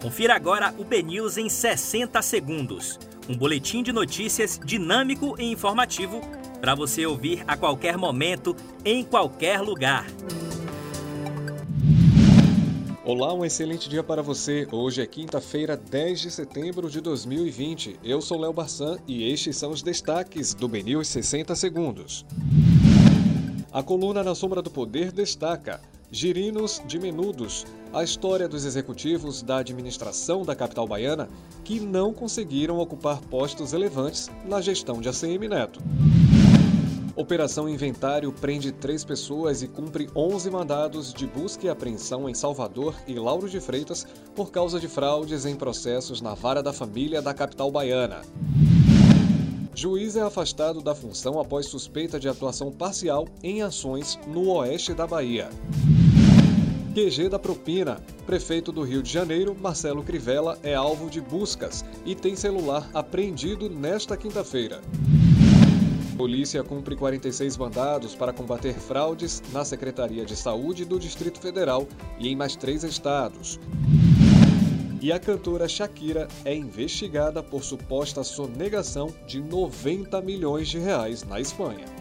Confira agora o BNews em 60 segundos. Um boletim de notícias dinâmico e informativo para você ouvir a qualquer momento, em qualquer lugar. Olá, um excelente dia para você. Hoje é quinta-feira, 10 de setembro de 2020. Eu sou Léo Barçan e estes são os destaques do BNews 60 segundos. A coluna Na Sombra do Poder destaca Girinos de Menudos, a história dos executivos da administração da capital baiana que não conseguiram ocupar postos relevantes na gestão de ACM Neto. Operação Inventário prende três pessoas e cumpre 11 mandados de busca e apreensão em Salvador e Lauro de Freitas por causa de fraudes em processos na vara da família da capital baiana. Juiz é afastado da função após suspeita de atuação parcial em ações no oeste da Bahia. QG da propina. Prefeito do Rio de Janeiro, Marcelo Crivella, é alvo de buscas e tem celular apreendido nesta quinta-feira. Polícia cumpre 46 mandados para combater fraudes na Secretaria de Saúde do Distrito Federal e em mais três estados. E a cantora Shakira é investigada por suposta sonegação de 90 milhões de reais na Espanha.